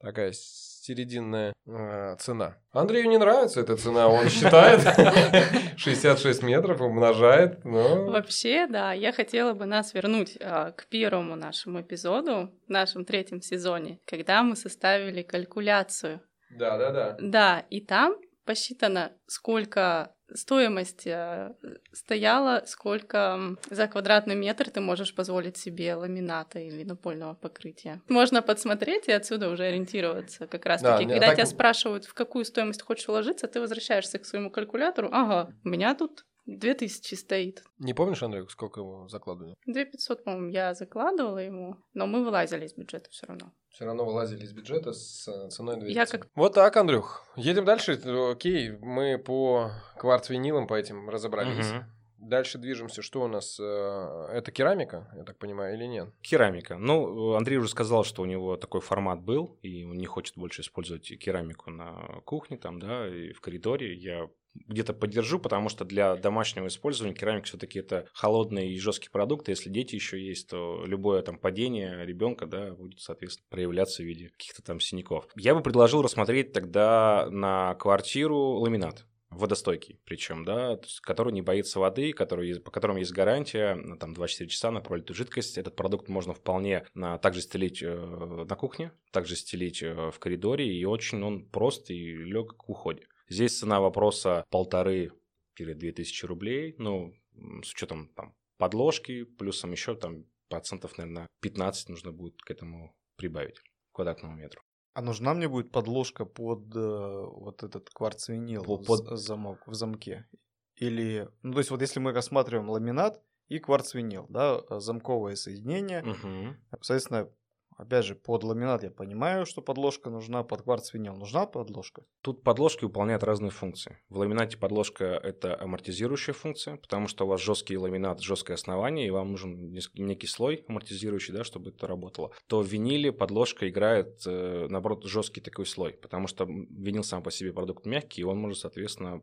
Такая серединная э, цена. Андрею не нравится эта цена, он считает (laughs) 66 метров, умножает, но... Вообще, да, я хотела бы нас вернуть а, к первому нашему эпизоду в нашем третьем сезоне, когда мы составили калькуляцию. Да, да, да. Да, и там посчитано, сколько стоимость э, стояла, сколько за квадратный метр ты можешь позволить себе ламината или напольного покрытия. Можно подсмотреть и отсюда уже ориентироваться как раз Да, Когда так- тебя спрашивают, в какую стоимость хочешь уложиться, ты возвращаешься к своему калькулятору. Ага, у меня тут 2000 стоит. Не помнишь, Андрей, сколько его закладывали? 2500, по-моему, я закладывала ему, но мы вылазили из бюджета все равно. Все равно вылазили из бюджета с э, ценой 200. Я как- Вот так, Андрюх. Едем дальше. Окей, мы по кварц-винилам по этим разобрались. Мгм. Дальше движемся. Что у нас? э, Это керамика, я так понимаю, или нет? Керамика. Ну, Андрей уже сказал, что у него такой формат был, и он не хочет больше использовать керамику на кухне, там, да, и в коридоре. Я где-то поддержу, потому что для домашнего использования керамика все-таки это холодный и жесткий продукт. Если дети еще есть, то любое там падение ребенка, да, будет, соответственно, проявляться в виде каких-то там синяков. Я бы предложил рассмотреть тогда на квартиру ламинат водостойкий, причем, да, который не боится воды, который, по которому есть гарантия, на там 2-4 часа на пролитую жидкость. Этот продукт можно вполне на, также стелить э, на кухне, также стелить э, в коридоре, и очень он прост и легок в уходе. Здесь цена вопроса полторы-две тысячи рублей, ну, с учетом там подложки, плюсом еще там процентов, наверное, 15 нужно будет к этому прибавить к квадратному метру. А нужна мне будет подложка под э, вот этот кварц-винил под- замок, в замке? Или, ну то есть вот если мы рассматриваем ламинат и кварц-винил, да, э, замковое соединение, Мгм. соответственно, опять же, под ламинат я понимаю, что подложка нужна, под кварц-винил нужна подложка? Тут подложки выполняют разные функции. В ламинате подложка – это амортизирующая функция, потому что у вас жесткий ламинат, жесткое основание, и вам нужен некий слой амортизирующий, да, чтобы это работало. То в виниле подложка играет, э, наоборот, жесткий такой слой, потому что винил сам по себе продукт мягкий, и он может, соответственно,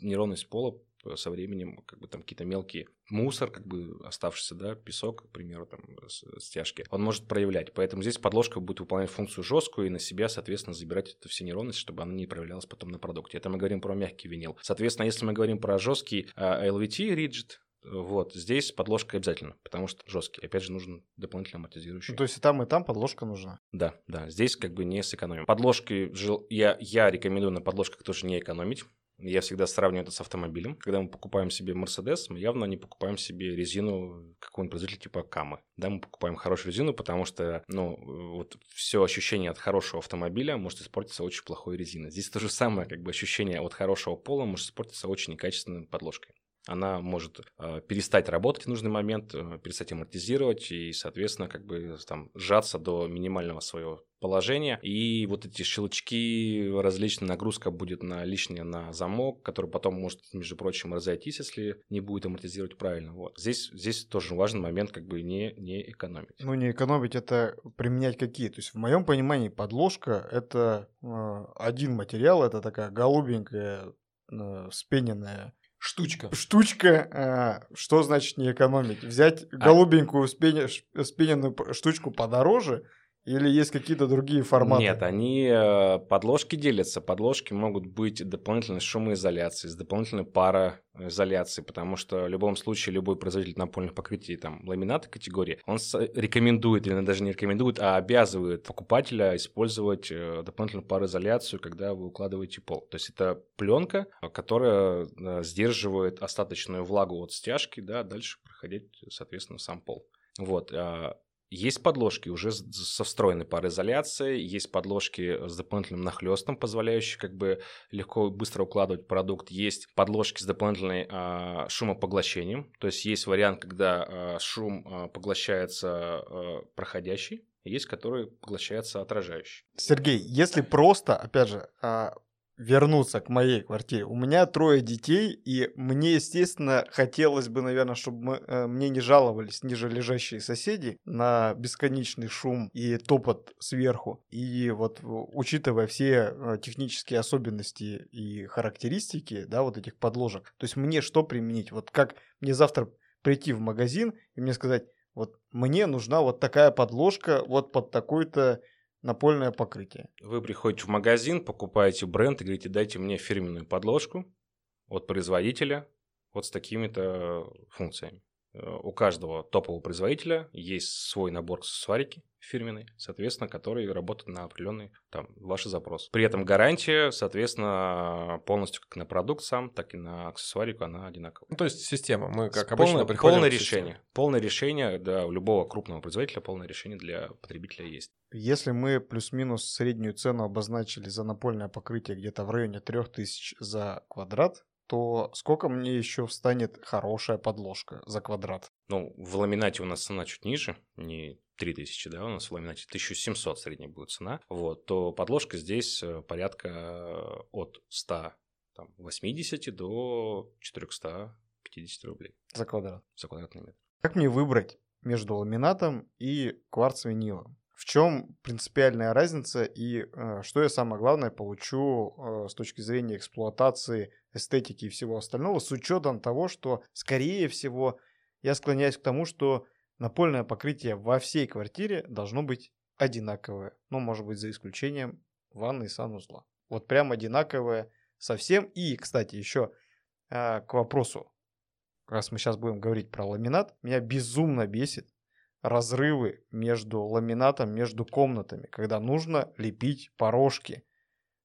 неровность пола со временем как бы там какие-то мелкие мусор, как бы оставшийся, да, песок, к примеру, там, с- стяжки, он может проявлять. Поэтому здесь подложка будет выполнять функцию жесткую и на себя, соответственно, забирать эту все неровности, чтобы она не проявлялась потом на продукте. Это мы говорим про мягкий винил. Соответственно, если мы говорим про жесткий а, LVT Rigid, Вот, здесь подложка обязательно, потому что жесткий. Опять же, нужен дополнительно амортизирующий. Ну, то есть и там, и там подложка нужна. Да, да, здесь как бы не сэкономим. Подложки, я, я рекомендую на подложках тоже не экономить. Я всегда сравниваю это с автомобилем. Когда мы покупаем себе Mercedes, мы явно не покупаем себе резину какого-нибудь производителя типа Камы. Да, мы покупаем хорошую резину, потому что, ну, вот все ощущение от хорошего автомобиля может испортиться очень плохой резиной. Здесь то же самое, как бы ощущение от хорошего пола может испортиться очень некачественной подложкой она может э, перестать работать в нужный момент, э, перестать амортизировать и, соответственно, как бы там сжаться до минимального своего положения. И вот эти щелчки, различная нагрузка будет на лишнее на замок, который потом может, между прочим, разойтись, если не будет амортизировать правильно. Вот. Здесь, здесь тоже важный момент, как бы не, не экономить. Ну, не экономить, это применять какие? То есть, в моем понимании, подложка — это э, один материал, это такая голубенькая, э, спененная Штучка. штучка. Э, что значит не экономить? Взять голубенькую спене- ш- спененную п- штучку подороже или есть какие-то другие форматы? Нет, они э, подложки делятся. Подложки могут быть дополнительной шумоизоляцией, с дополнительной пароизоляцией, потому что в любом случае любой производитель напольных покрытий там ламината категории, он рекомендует, или даже не рекомендует, а обязывает покупателя использовать э, дополнительную пароизоляцию, когда вы укладываете пол. То есть это пленка, которая э, сдерживает остаточную влагу от стяжки, да, дальше проходить, соответственно, сам пол. Вот. Есть подложки уже со встроенной пароизоляцией, есть подложки с дополнительным нахлестом, позволяющие как бы легко и быстро укладывать продукт. Есть подложки с дополнительным а, шумопоглощением, то есть есть вариант, когда а, шум а, поглощается а, проходящий, есть который поглощается отражающий. Сергей, если просто, опять же, вернуться к моей квартире. У меня трое детей, и мне, естественно, хотелось бы, наверное, чтобы мы, э, мне не жаловались ниже лежащие соседи на бесконечный шум и топот сверху. И вот в- учитывая все э, технические особенности и характеристики, да, вот этих подложек, то есть мне что применить? Вот как мне завтра прийти в магазин и мне сказать, вот мне нужна вот такая подложка вот под такой-то напольное покрытие. Вы приходите в магазин, покупаете бренд и говорите, дайте мне фирменную подложку от производителя вот с такими-то функциями. Э, У каждого топового производителя есть свой набор аксессуарики фирменный, соответственно, который работает на определенный там ваш запрос. При этом гарантия, соответственно, полностью как на продукт сам, так и на аксессуарику она одинаковая. Ну, то есть система. Мы, как С обычно, полное, приходим полное решение. Полное решение, да, у любого крупного производителя полное решение для потребителя есть. Если мы плюс-минус среднюю цену обозначили за напольное покрытие где-то в районе 3000 за квадрат, то сколько мне еще встанет хорошая подложка за квадрат? Ну, в ламинате у нас цена чуть ниже, не 3000, да, у нас в ламинате 1700 средняя будет цена, вот, то подложка здесь э, порядка э, от 180 до 450 рублей За квадрат. за квадратный метр. Как мне выбрать между ламинатом и кварц-винилом? В чем принципиальная разница и э, что я самое главное получу э, с точки зрения эксплуатации, эстетики и всего остального, с учетом того, что, скорее всего, я склоняюсь к тому, что напольное покрытие во всей квартире должно быть одинаковое. Ну, может быть, за исключением ванны и санузла. Вот прям одинаковое совсем. И, кстати, еще э, к вопросу, раз мы сейчас будем говорить про ламинат, меня безумно бесит разрывы между ламинатом, между комнатами, когда нужно лепить порожки,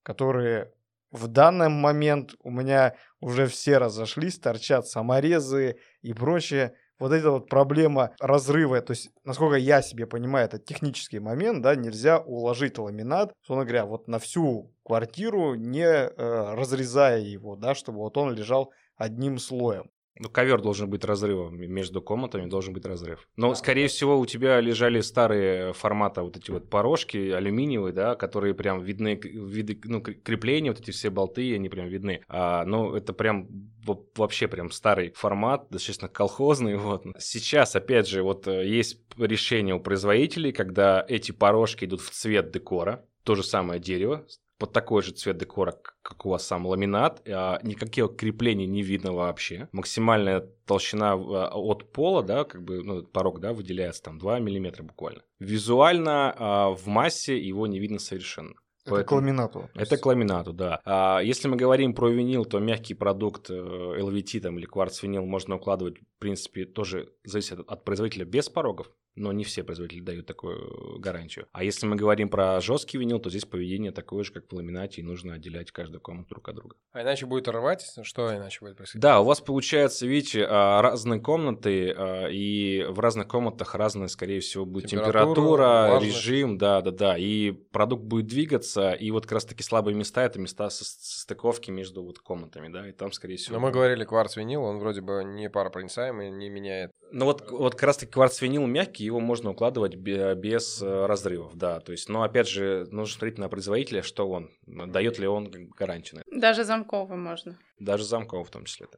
которые в данный момент у меня уже все разошлись, торчат саморезы и прочее. Вот эта вот проблема разрыва, то есть, насколько я себе понимаю, это технический момент, да, нельзя уложить ламинат, условно говоря, вот на всю квартиру, не э, разрезая его, да, чтобы вот он лежал одним слоем. Ну, ковер должен быть разрывом, между комнатами должен быть разрыв. Но, скорее всего, у тебя лежали старые формата вот эти вот порожки алюминиевые, да, которые прям видны, виды, ну, кр- крепления, вот эти все болты, они прям видны. А, ну, это прям во- вообще прям старый формат, достаточно колхозный, (laughs) вот. Сейчас, опять же, вот э, есть решение у производителей, когда эти порожки идут в цвет декора, то же самое дерево, под такой же цвет декора, как у вас сам ламинат. а, Никаких креплений не видно вообще. Максимальная толщина а, от пола, да, как бы, ну, порог, да, выделяется там 2 миллиметра буквально. Визуально а, в массе его не видно совершенно. Это к ламинату. Это к ламинату, да. А если мы говорим про винил, то мягкий продукт э, LVT там, или кварц-винил можно укладывать, в принципе, тоже зависит от производителя без порогов но не все производители дают такую гарантию. А если мы говорим про жесткий винил, то здесь поведение такое же, как в ламинате, и нужно отделять каждую комнату друг от друга. А иначе будет рвать? Что иначе будет происходить? Да, у вас получается, видите, а, разные комнаты, а, и в разных комнатах разная, скорее всего, будет температура, температура режим, да, да, да, и продукт будет двигаться, и вот как раз-таки слабые места — это места стыковки между вот комнатами, да, и там, скорее всего... Но мы говорили кварц-винил, он вроде бы не паропроницаемый, не меняет ну вот, вот как раз-таки кварц-винил мягкий, его можно укладывать без э, разрывов, да. То есть, но опять же, нужно смотреть на производителя, что он, дает ли он гарантию. Даже замковый можно. Даже замковый в том числе, да.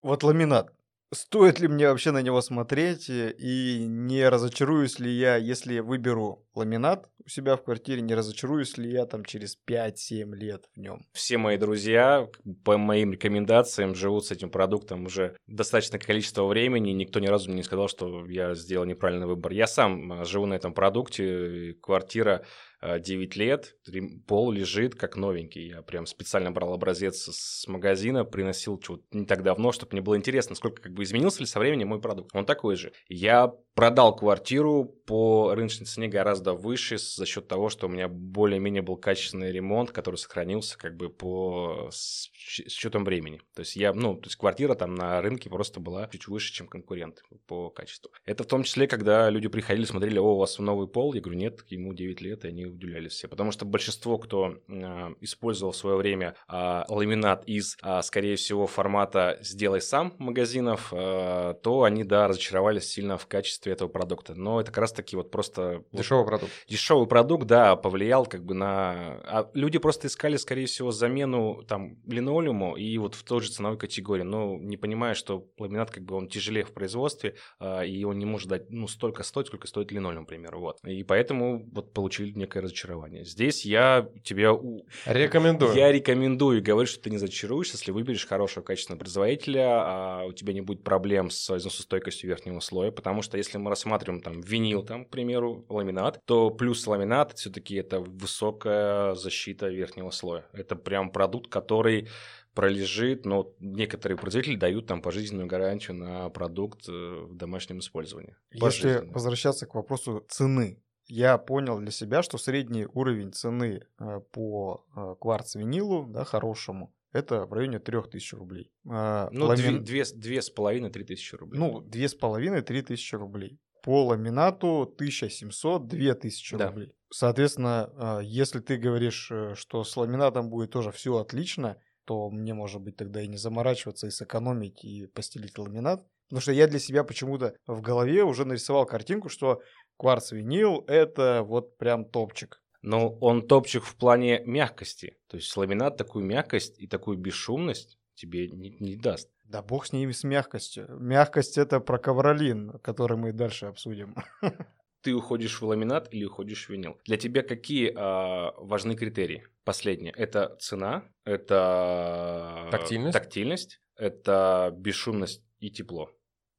Вот ламинат. Стоит ли мне вообще на него смотреть и не разочаруюсь ли я, если выберу ламинат у себя в квартире, не разочаруюсь ли я там через 5-7 лет в нем? Все мои друзья, по моим рекомендациям, живут с этим продуктом уже достаточное количество времени, никто ни разу мне не сказал, что я сделал неправильный выбор. Я сам а, живу на этом продукте, квартира 9 лет, пол лежит как новенький. Я прям специально брал образец с магазина, приносил чего не так давно, чтобы мне было интересно, сколько как бы изменился ли со временем мой продукт. Он такой же. Я продал квартиру по рыночной цене гораздо выше за счет того, что у меня более-менее был качественный ремонт, который сохранился как бы по с счетом времени. То есть я, ну, то есть квартира там на рынке просто была чуть выше, чем конкуренты по качеству. Это в том числе, когда люди приходили, смотрели, о, у вас новый пол, я говорю, нет, ему 9 лет, и они удивлялись все. Потому что большинство, кто э, использовал в свое время э, ламинат из, э, скорее всего, формата «сделай сам» магазинов, э, то они, да, разочаровались сильно в качестве этого продукта. Но это как раз-таки вот просто... Дешевый вот, продукт. Дешевый продукт, да, повлиял как бы на... А люди просто искали, скорее всего, замену там линолеуму и вот в той же ценовой категории, но не понимая, что ламинат как бы он тяжелее в производстве, э, и он не может дать, ну, столько стоить, сколько стоит линолеум, к примеру, вот. И поэтому вот получили некое разочарование. Здесь я тебя... Рекомендую. Я рекомендую говорю, что ты не зачаруешься, если выберешь хорошего качественного производителя, а у тебя не будет проблем с износостойкостью верхнего слоя, потому что если мы рассматриваем там винил, там, к примеру, ламинат, то плюс ламинат все-таки это высокая защита верхнего слоя. Это прям продукт, который пролежит, но некоторые производители дают там пожизненную гарантию на продукт э, в домашнем использовании. Если возвращаться к вопросу цены, я понял для себя, что средний уровень цены э, по э, кварц-винилу, да, хорошему, это в районе 3000 рублей. А, ну, Ламин... две, две с половиной, три тысячи рублей. Ну, две с половиной, три тысячи рублей. По ламинату 1700, 2000 да. рублей. Соответственно, а, если ты говоришь, э, что с ламинатом будет тоже все отлично, то мне, может быть, тогда и не заморачиваться, и сэкономить, и постелить ламинат. Потому что я для себя почему-то в голове уже нарисовал картинку, что кварц-винил – это вот прям топчик. Но он топчик в плане мягкости. То есть ламинат такую мягкость и такую бесшумность тебе не, не даст. Да бог с ними, с мягкостью. Мягкость – это про ковролин, который мы дальше обсудим. (laughs) Ты уходишь в ламинат или уходишь в винил? Для тебя какие э, важны критерии? Последнее – это цена, это тактильность, тактильность это бесшумность и тепло.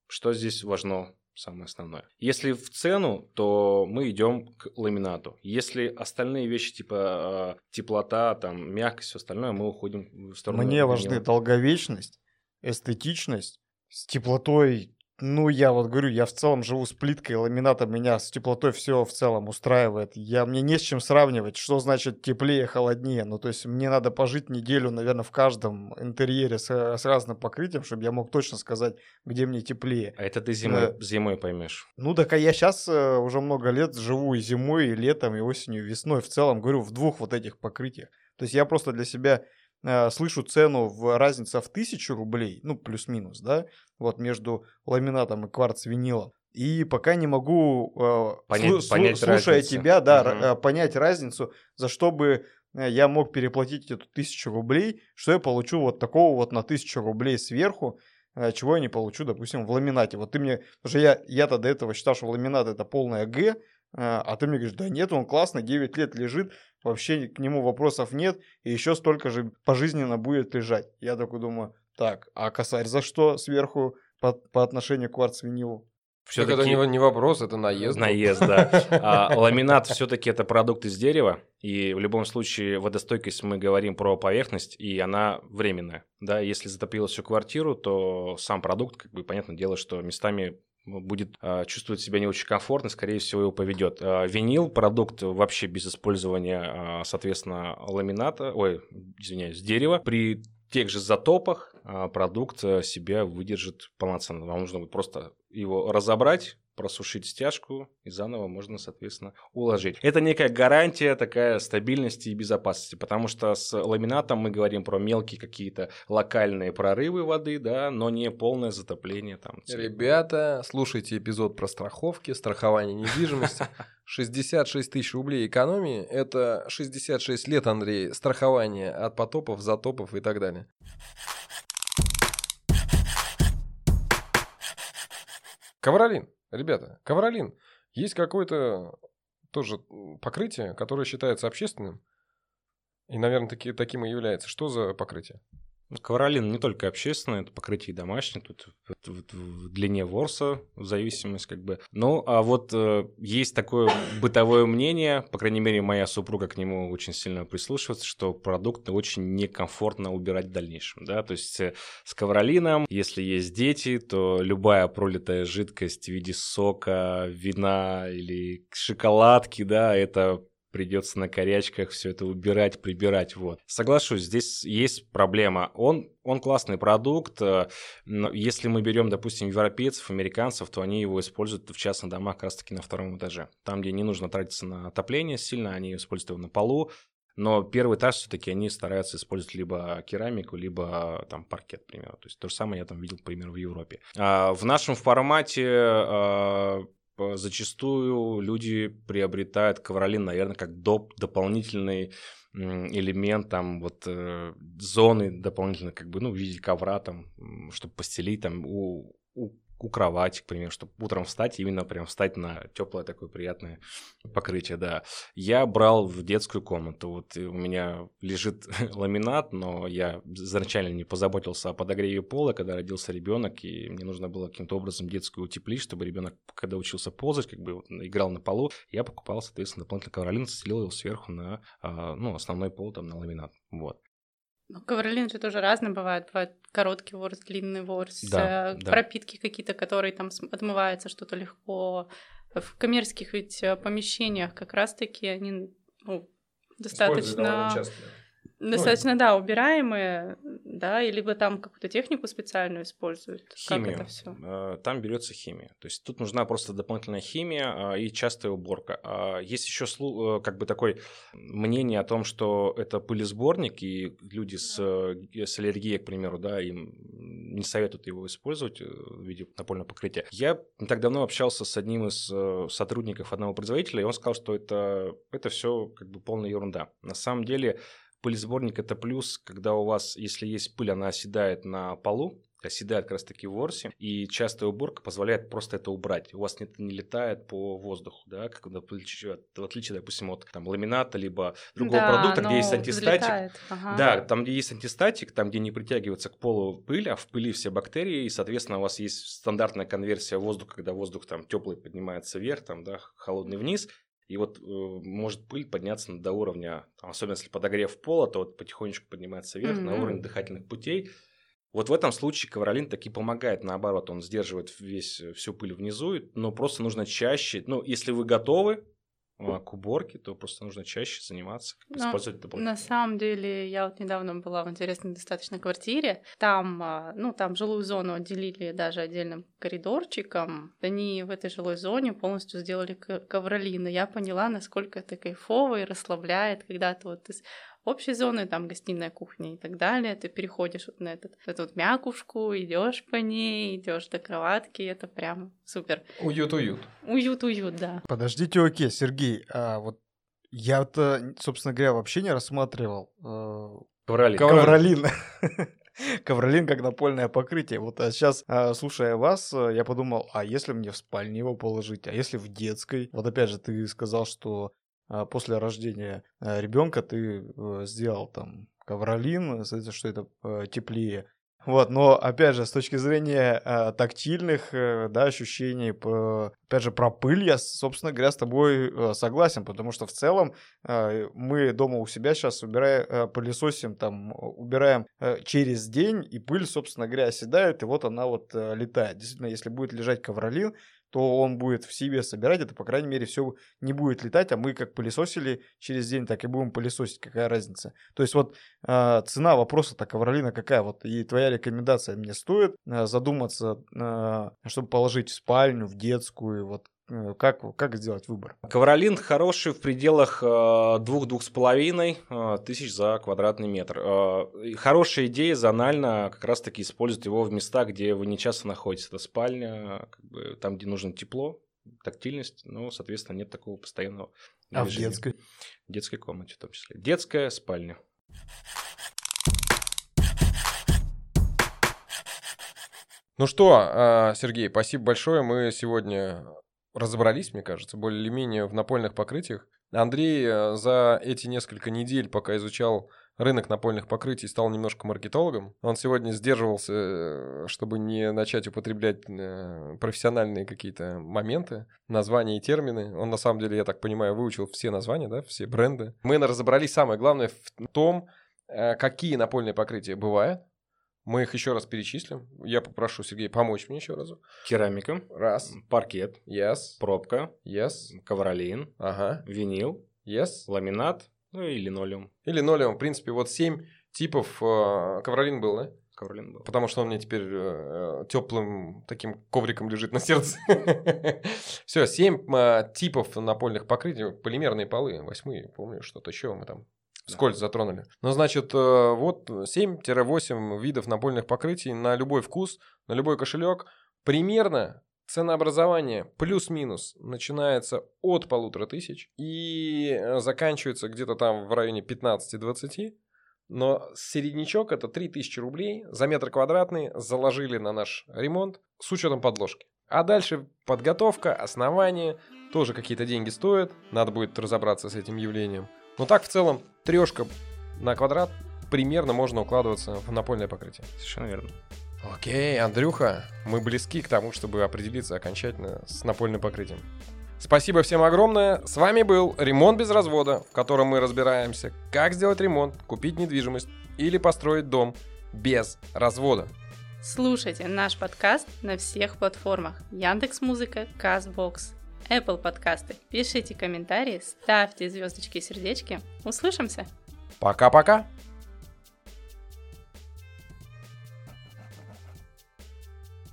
Что здесь важно самое основное. Если в цену, то мы идем к ламинату. Если остальные вещи типа э, теплота, там мягкость, все остальное, мы уходим в сторону. Мне важны долговечность, эстетичность, с теплотой ну, я вот говорю, я в целом живу с плиткой, ламината меня с теплотой все в целом устраивает. Я, мне не с чем сравнивать, что значит теплее, холоднее. Ну, то есть мне надо пожить неделю, наверное, в каждом интерьере с, с разным покрытием, чтобы я мог точно сказать, где мне теплее. А это ты зимой, э, зимой поймешь. Ну, так а я сейчас э, уже много лет живу и зимой, и летом, и осенью, и весной. В целом, говорю, в двух вот этих покрытиях. То есть я просто для себя Э, слышу цену в разница в тысячу рублей, ну, плюс-минус, да, вот между ламинатом и кварц-винилом. И пока не могу, э, понять, слу- понять слушая разницу. тебя, да, угу. uh понять разницу, за что бы я мог переплатить эту тысячу рублей, что я получу вот такого вот на тысячу рублей сверху, чего я не получу, допустим, в ламинате. Вот ты мне, потому что я, я-то до этого считал, что ламинат это полная Г, а ты мне говоришь, да нет, он классно, 9 лет лежит, вообще к нему вопросов нет, и еще столько же пожизненно будет лежать. Я такой думаю, так, а косарь за что сверху по, по отношению к кварц-винилу? Так это не, не вопрос, это наезд. Наезд, да. (laughs) А, ламинат все-таки это продукт из дерева, и в любом случае водостойкость мы говорим про поверхность, и она временная. Да, если затопило всю квартиру, то сам продукт, как бы, понятное дело, что местами будет э, чувствовать себя не очень комфортно, скорее всего, его поведет. Э, винил продукт вообще без использования, э, соответственно, ламината, ой, извиняюсь, дерева. При тех же затопах продукт себя выдержит полноценно. Вам нужно будет просто его разобрать, просушить стяжку и заново можно, соответственно, уложить. Это некая гарантия такая стабильности и безопасности, потому что с ламинатом мы говорим про мелкие какие-то локальные прорывы воды, да, но не полное затопление там. Ребята, слушайте эпизод про страховки, страхование недвижимости. (laughs) 66 тысяч рублей экономии – это 66 лет, Андрей, страхования от потопов, затопов и так далее. Ковролин. Ребята, ковролин. Есть какое-то тоже покрытие, которое считается общественным. И, наверное, таки, таким и является. Что за покрытие? Ковролин не только общественный, это покрытие домашнее, тут в, длине ворса, в зависимости как бы. Ну, а вот э, есть такое бытовое мнение, по крайней мере, моя супруга к нему очень сильно прислушивается, что продукт очень некомфортно убирать в дальнейшем, да, то есть э, с ковролином, если есть дети, то любая пролитая жидкость в виде сока, вина или шоколадки, да, это придется на корячках все это убирать, прибирать, вот. Соглашусь, здесь есть проблема. Он, он классный продукт, э, но если мы берем, допустим, европейцев, американцев, то они его используют в частных домах как раз-таки на втором этаже. Там, где не нужно тратиться на отопление сильно, они используют его на полу, но первый этаж все-таки они стараются использовать либо керамику, либо там паркет, к. То есть то же самое я там видел, к в Европе. А в нашем формате а, зачастую люди приобретают ковролин, наверное, как доп, дополнительный элемент там вот э, зоны дополнительно как бы ну в виде ковра там чтобы постелить там у, у у кровати, к примеру, чтобы утром встать, именно прям встать на теплое такое приятное покрытие, да. Я брал в детскую комнату, вот у меня лежит (laughs) ламинат, но я изначально не позаботился о подогреве пола, когда родился ребенок, и мне нужно было каким-то образом детскую утеплить, чтобы ребенок, когда учился ползать, как бы играл на полу, я покупал, соответственно, дополнительный ковролин, стелил его сверху на, а, ну, основной пол, там, на ламинат, вот. Ну, ковролин же тоже разный бывает. Бывает короткий ворс, длинный ворс, да, э, да. пропитки какие-то, которые там отмывается что-то легко. В коммерческих ведь э, помещениях как раз-таки они ну, достаточно... Часто. Достаточно, ну, да, убираемые, да, и либо там какую-то технику специальную используют. Химию. Как это все? Э, там берется химия. То есть тут нужна просто дополнительная химия а, и частая уборка. А есть еще э, как бы такое мнение о том, что это пылесборник, и люди с, э, с аллергией, к примеру, да, им не советуют его использовать в виде напольного покрытия. Я не так давно общался с одним из сотрудников одного производителя, и он сказал, что это, это все как бы полная ерунда. На самом деле Пылесборник – это плюс, когда у вас, если есть пыль, она оседает на полу, оседает как раз таки в ворсе, и частая уборка позволяет просто это убрать. У вас это не летает по воздуху, да, как в отличие, допустим, от там, ламината, либо другого да, продукта, где есть антистатик. Ага. Да, там, где есть антистатик, там, где не притягивается к полу пыль, а в пыли все бактерии, и, соответственно, у вас есть стандартная конверсия воздуха, когда воздух там теплый поднимается вверх, там, да, холодный вниз, и вот э, может пыль подняться до уровня, там, особенно если подогрев пола, то вот потихонечку поднимается вверх mm-hmm. на уровень дыхательных путей. Вот в этом случае ковролин таки помогает, наоборот, он сдерживает весь, всю пыль внизу, но просто нужно чаще, ну, если вы готовы, к уборке, то просто нужно чаще заниматься, Но использовать дополнительно. На самом деле, я вот недавно была в интересной достаточно квартире. Там, а, ну, там жилую зону отделили даже отдельным коридорчиком. Они в этой жилой зоне полностью сделали ковролины. Я поняла, насколько это кайфово и расслабляет, когда ты вот из общей зоны, там гостиная, кухня и так далее, ты переходишь вот на этот, эту вот мякушку, идешь по ней, идешь до кроватки, это прям супер. Уют-уют. Уют-уют, да. Подождите, окей, Сергей, а вот я-то, собственно говоря, вообще не рассматривал э, ковролин. Ковролин. (laughs) Ковролин как напольное покрытие. Вот а сейчас, а, слушая вас, э, я подумал, а если мне в спальне его положить, а если в детской? Вот опять же, ты сказал, что после рождения э, ребенка ты э, сделал там ковролин, что это э, теплее. Вот, но опять же, с точки зрения э, тактильных э, да, ощущений, по, опять же, про пыль я, собственно говоря, с тобой э, согласен, потому что в целом э, мы дома у себя сейчас убираем, э, пылесосим, там, убираем э, через день, и пыль, собственно говоря, оседает, и вот она вот э, летает. Действительно, если будет лежать ковролин, то он будет в себе собирать, это, по крайней мере, все не будет летать, а мы как пылесосили через день, так и будем пылесосить, какая разница. То есть вот э, цена вопроса-то ковролина какая, вот и твоя рекомендация мне стоит э, задуматься, э, чтобы положить в спальню, в детскую, вот как, как сделать выбор? Ковролин хороший в пределах э, двух-двух с половиной э, тысяч за квадратный метр. Хорошая идея зонально как раз-таки использовать его в местах, где вы не часто находитесь. Это спальня, как бы, там, где нужно тепло, тактильность, но, соответственно, нет такого постоянного А в детской? В детской комнате в том числе. Детская спальня. Ну что, Сергей, спасибо большое. Мы сегодня разобрались, мне кажется, более или менее в напольных покрытиях. Андрей э, за эти несколько недель, пока изучал рынок напольных покрытий, стал немножко маркетологом. Он сегодня сдерживался, э, чтобы не начать употреблять э, профессиональные какие-то моменты, названия и термины. Он, на самом деле, я так понимаю, выучил все названия, да, все бренды. Мы разобрались, самое главное, в том, какие напольные покрытия бывают, мы их еще раз перечислим. Я попрошу Сергея помочь мне еще разу. Керамика. Раз. Паркет. Yes. Пробка. Yes. Ковролин. Ага. Винил. Yes. Ламинат. Ну и линолеум. И линолеум. В принципе, вот семь типов. Э, ковролин был, да? Ковролин был. Потому что он мне теперь э, теплым таким ковриком лежит на сердце. (laughs) Все, семь э, типов напольных покрытий. Полимерные полы. Восьмые, помню, что-то еще мы там Скользь затронули. Ну, значит, э, вот 7-8 видов напольных покрытий на любой вкус, на любой кошелек. Примерно ценообразование плюс-минус начинается от полутора тысяч и э, заканчивается где-то там в районе 15-20. Но середнячок это 3000 рублей за метр квадратный заложили на наш ремонт с учетом подложки. А дальше подготовка, основание, тоже какие-то деньги стоят. Надо будет разобраться с этим явлением. Но так в целом трешка на квадрат примерно можно укладываться в напольное покрытие. Совершенно верно. Окей, Андрюха, мы близки к тому, чтобы определиться окончательно с напольным покрытием. Спасибо всем огромное. С вами был «Ремонт без развода», в котором мы разбираемся, как сделать ремонт, купить недвижимость или построить дом без развода. Слушайте наш подкаст на всех платформах. Яндекс Музыка, Казбокс, Apple подкасты. Пишите комментарии, ставьте звездочки и сердечки. Услышимся! Пока-пока!